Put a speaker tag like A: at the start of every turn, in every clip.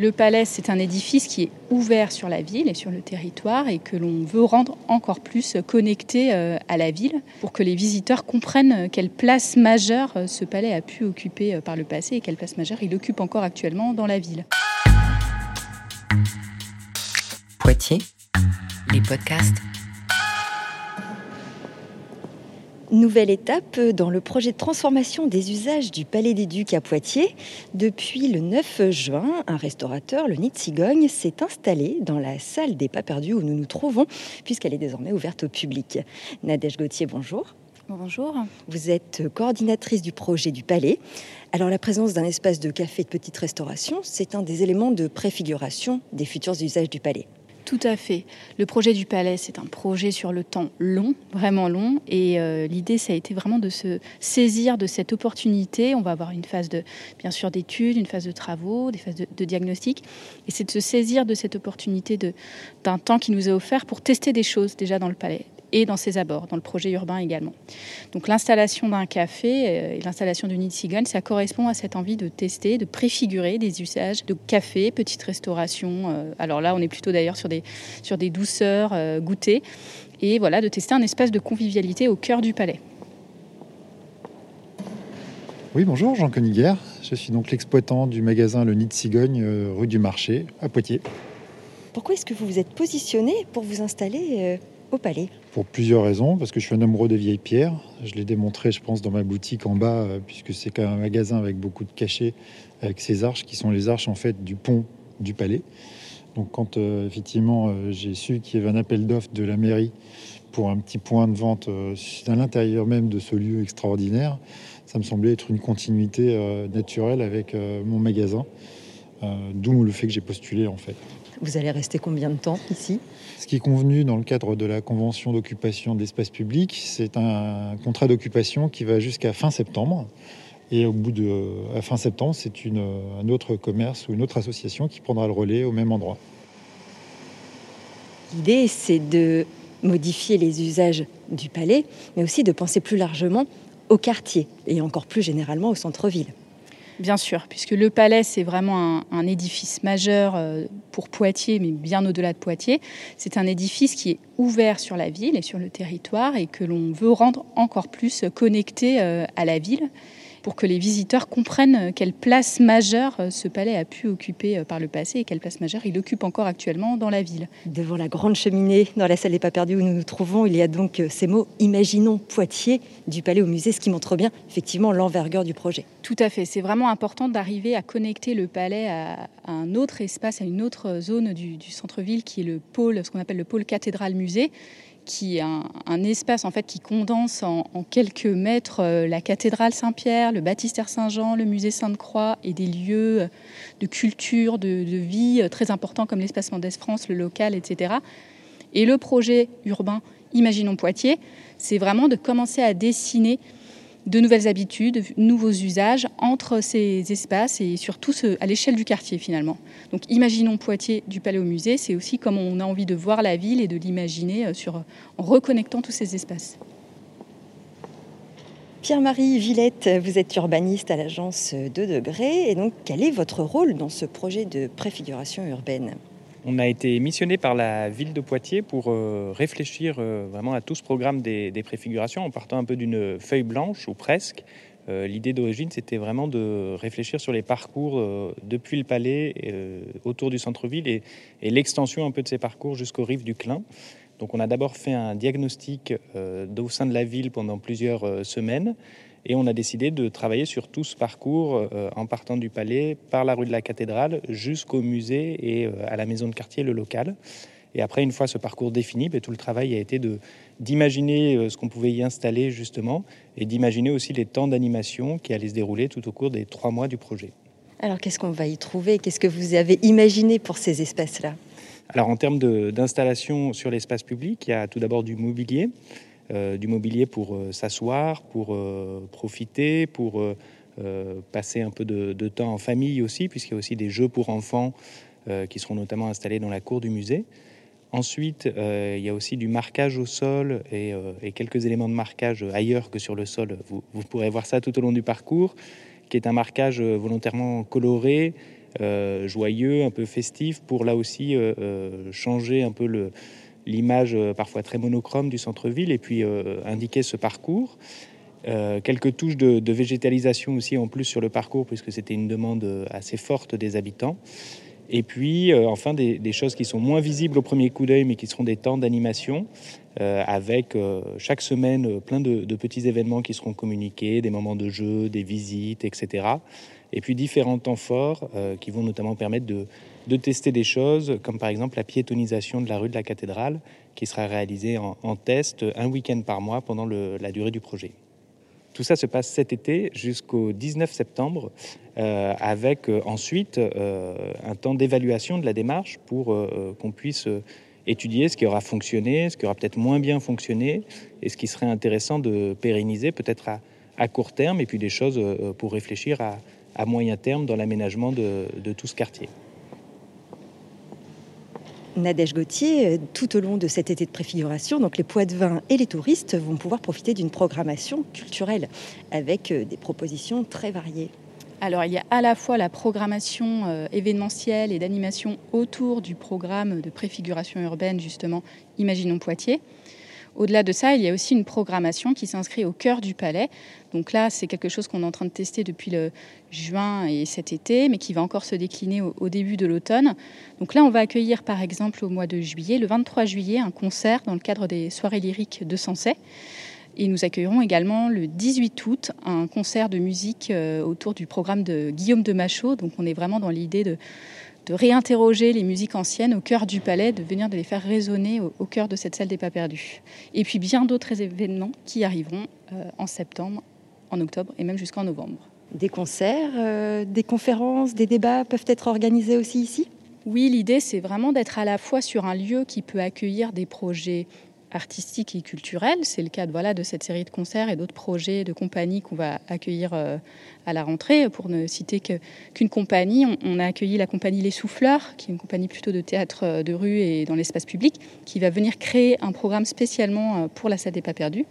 A: Le palais, c'est un édifice qui est ouvert sur la ville et sur le territoire et que l'on veut rendre encore plus connecté euh, à la ville pour que les visiteurs comprennent quelle place majeure euh, ce palais a pu occuper euh, par le passé et quelle place majeure il occupe encore actuellement dans la ville.
B: Poitiers, les podcasts.
C: Nouvelle étape dans le projet de transformation des usages du Palais des Ducs à Poitiers. Depuis le 9 juin, un restaurateur, le Nid Cigogne, s'est installé dans la salle des pas perdus où nous nous trouvons, puisqu'elle est désormais ouverte au public. Nadège Gauthier, bonjour.
A: Bonjour.
C: Vous êtes coordinatrice du projet du Palais. Alors la présence d'un espace de café de petite restauration, c'est un des éléments de préfiguration des futurs usages du Palais.
A: Tout à fait. Le projet du palais, c'est un projet sur le temps long, vraiment long. Et euh, l'idée, ça a été vraiment de se saisir de cette opportunité. On va avoir une phase de, bien sûr, d'études, une phase de travaux, des phases de, de diagnostic. Et c'est de se saisir de cette opportunité d'un temps qui nous est offert pour tester des choses déjà dans le palais et dans ses abords, dans le projet urbain également. Donc l'installation d'un café euh, et l'installation d'une nid cigogne, ça correspond à cette envie de tester, de préfigurer des usages de café, petite restauration. Euh, alors là, on est plutôt d'ailleurs sur des, sur des douceurs euh, goûtées. Et voilà, de tester un espace de convivialité au cœur du palais.
D: Oui, bonjour, Jean Coniguer. Je suis donc l'exploitant du magasin Le Nid de Cigogne, rue du Marché, à Poitiers.
C: Pourquoi est-ce que vous vous êtes positionné pour vous installer au palais?
D: Pour plusieurs raisons, parce que je suis un amoureux des vieilles pierres. Je l'ai démontré, je pense, dans ma boutique en bas, euh, puisque c'est quand même un magasin avec beaucoup de cachets, avec ces arches qui sont les arches en fait du pont du palais. Donc quand euh, effectivement euh, j'ai su qu'il y avait un appel d'offres de la mairie pour un petit point de vente à l'intérieur même de ce lieu extraordinaire, ça me semblait être une continuité naturelle avec mon magasin, d'où le fait que j'ai postulé en fait.
C: Vous allez rester combien de temps ici?
D: Ce qui est convenu dans le cadre de la convention d'occupation d'espace public, c'est un contrat d'occupation qui va jusqu'à fin septembre. Et au bout de à fin septembre, c'est un autre commerce ou une autre association qui prendra le relais au même endroit.
C: L'idée, c'est de modifier les usages du palais, mais aussi de penser plus largement au quartier et encore plus généralement au centre-ville.
A: Bien sûr, puisque le palais, c'est vraiment un, édifice majeur euh, pour Poitiers, mais bien au-delà de Poitiers. C'est un édifice qui est ouvert sur la ville et sur le territoire et que l'on veut rendre encore plus connecté euh, à la ville pour que les visiteurs comprennent quelle place majeure euh, ce palais a pu occuper euh, par le passé et quelle place majeure il occupe encore actuellement dans la ville.
C: Devant la grande cheminée dans la salle des pas perdus où nous nous trouvons, il y a donc euh, ces mots Imaginons Poitiers du palais au musée, ce qui montre bien effectivement l'envergure du projet.
A: Tout à fait, c'est vraiment important d'arriver à connecter le palais à, un autre espace, à une autre zone du, du centre-ville qui est le pôle, ce qu'on appelle le pôle cathédrale-musée qui est un, espace en fait qui condense en, quelques mètres euh, la cathédrale Saint-Pierre, le baptistère Saint-Jean, le musée Sainte-Croix et des lieux de culture, de, vie euh, très importants comme l'espace Mendès France, le local, etc. Et le projet urbain Imaginons Poitiers, c'est vraiment de commencer à dessiner de nouvelles habitudes, de nouveaux usages entre ces espaces et surtout à l'échelle du quartier finalement. Donc imaginons Poitiers du Palais au Musée, c'est aussi comme on a envie de voir la ville et de l'imaginer euh, en reconnectant tous ces espaces.
C: Pierre-Marie Villette, vous êtes urbaniste à l'agence 2 degrés et donc quel est votre rôle dans ce projet de préfiguration urbaine?
E: On a été missionné par la ville de Poitiers pour euh, réfléchir euh, vraiment à tout ce programme des, préfigurations en partant un peu d'une feuille blanche ou presque. Euh, l'idée d'origine, c'était vraiment de réfléchir sur les parcours depuis le palais, autour du centre-ville et, et l'extension un peu de ces parcours jusqu'aux rives du Clin. Donc on a d'abord fait un diagnostic au sein de la ville pendant plusieurs semaines et on a décidé de travailler sur tout ce parcours euh, en partant du palais, par la rue de la cathédrale, jusqu'au musée et euh, à la maison de quartier, le local. Et après, une fois ce parcours défini, ben, tout le travail a été d'imaginer euh, ce qu'on pouvait y installer justement et d'imaginer aussi les temps d'animation qui allaient se dérouler tout au cours des trois mois du projet.
C: Alors qu'est-ce qu'on va y trouver? Qu'est-ce que vous avez imaginé pour ces espaces-là?
E: Alors en termes d'installation sur l'espace public, il y a tout d'abord du mobilier. Euh, du mobilier pour euh, s'asseoir, pour euh, profiter, pour passer un peu de, temps en famille aussi, puisqu'il y a aussi des jeux pour enfants qui seront notamment installés dans la cour du musée. Ensuite, il y a aussi du marquage au sol et, quelques éléments de marquage ailleurs que sur le sol. Vous, pourrez voir ça tout au long du parcours, qui est un marquage volontairement coloré joyeux, un peu festif, pour là aussi changer un peu l'image parfois très monochrome du centre-ville et puis indiquer ce parcours. quelques touches de, végétalisation aussi en plus sur le parcours puisque c'était une demande assez forte des habitants. Et puis, euh, enfin, des, choses qui sont moins visibles au premier coup d'œil, mais qui seront des temps d'animation, euh, avec euh, chaque semaine plein de, petits événements qui seront communiqués, des moments de jeu, des visites, etc. Et puis différents temps forts qui vont notamment permettre de, tester des choses, comme par exemple la piétonisation de la rue de la cathédrale, qui sera réalisée en, test un week-end par mois pendant la durée du projet. Tout ça se passe cet été jusqu'au 19 septembre, euh, avec euh, ensuite euh, un temps d'évaluation de la démarche pour qu'on puisse étudier ce qui aura fonctionné, ce qui aura peut-être moins bien fonctionné, et ce qui serait intéressant de pérenniser peut-être à, court terme, et puis des choses pour réfléchir à, moyen terme dans l'aménagement de tout ce quartier.
C: Nadège Gauthier, euh, tout au long de cet été de préfiguration, donc les poids de vin et les touristes vont pouvoir profiter d'une programmation culturelle avec euh, des propositions très variées.
A: Alors il y a à la fois la programmation euh, événementielle et d'animation autour du programme de préfiguration urbaine justement Imaginons Poitiers. Au-delà de ça, il y a aussi une programmation qui s'inscrit au cœur du palais. Donc là, c'est quelque chose qu'on est en train de tester depuis le juin et cet été, mais qui va encore se décliner au, début de l'automne. Donc là, on va accueillir par exemple au mois de juillet, le 23 juillet, un concert dans le cadre des soirées lyriques de Sensei. Et nous accueillerons également le 18 août un concert de musique euh, autour du programme de Guillaume de Machaut. Donc on est vraiment dans l'idée de de réinterroger les musiques anciennes au cœur du palais, de venir de les faire résonner au, cœur de cette salle des pas perdus. Et puis bien d'autres événements qui arriveront euh, en septembre, en octobre et même jusqu'en novembre.
C: Des concerts, euh, des conférences, des débats peuvent être organisés aussi ici?
A: Oui, l'idée c'est vraiment d'être à la fois sur un lieu qui peut accueillir des projets artistique et culturelle. C'est le cas de, voilà, de cette série de concerts et d'autres projets de compagnies qu'on va accueillir euh, à la rentrée. Pour ne citer qu'une compagnie, on, a accueilli la compagnie Les Souffleurs, qui est une compagnie plutôt de théâtre euh, de rue et dans l'espace public, qui va venir créer un programme spécialement euh, pour la salle des pas perdus.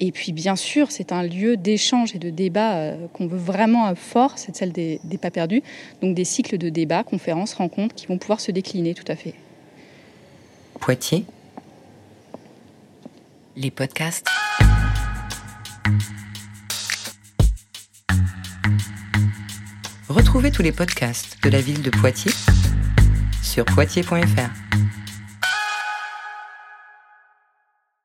A: Et puis bien sûr, c'est un lieu d'échange et de débat qu'on veut vraiment fort, cette salle des, des pas perdus. Donc des cycles de débats, conférences, rencontres qui vont pouvoir se décliner tout à fait.
B: Poitiers? Les podcasts. Retrouvez tous les podcasts de la ville de Poitiers sur poitiers.fr.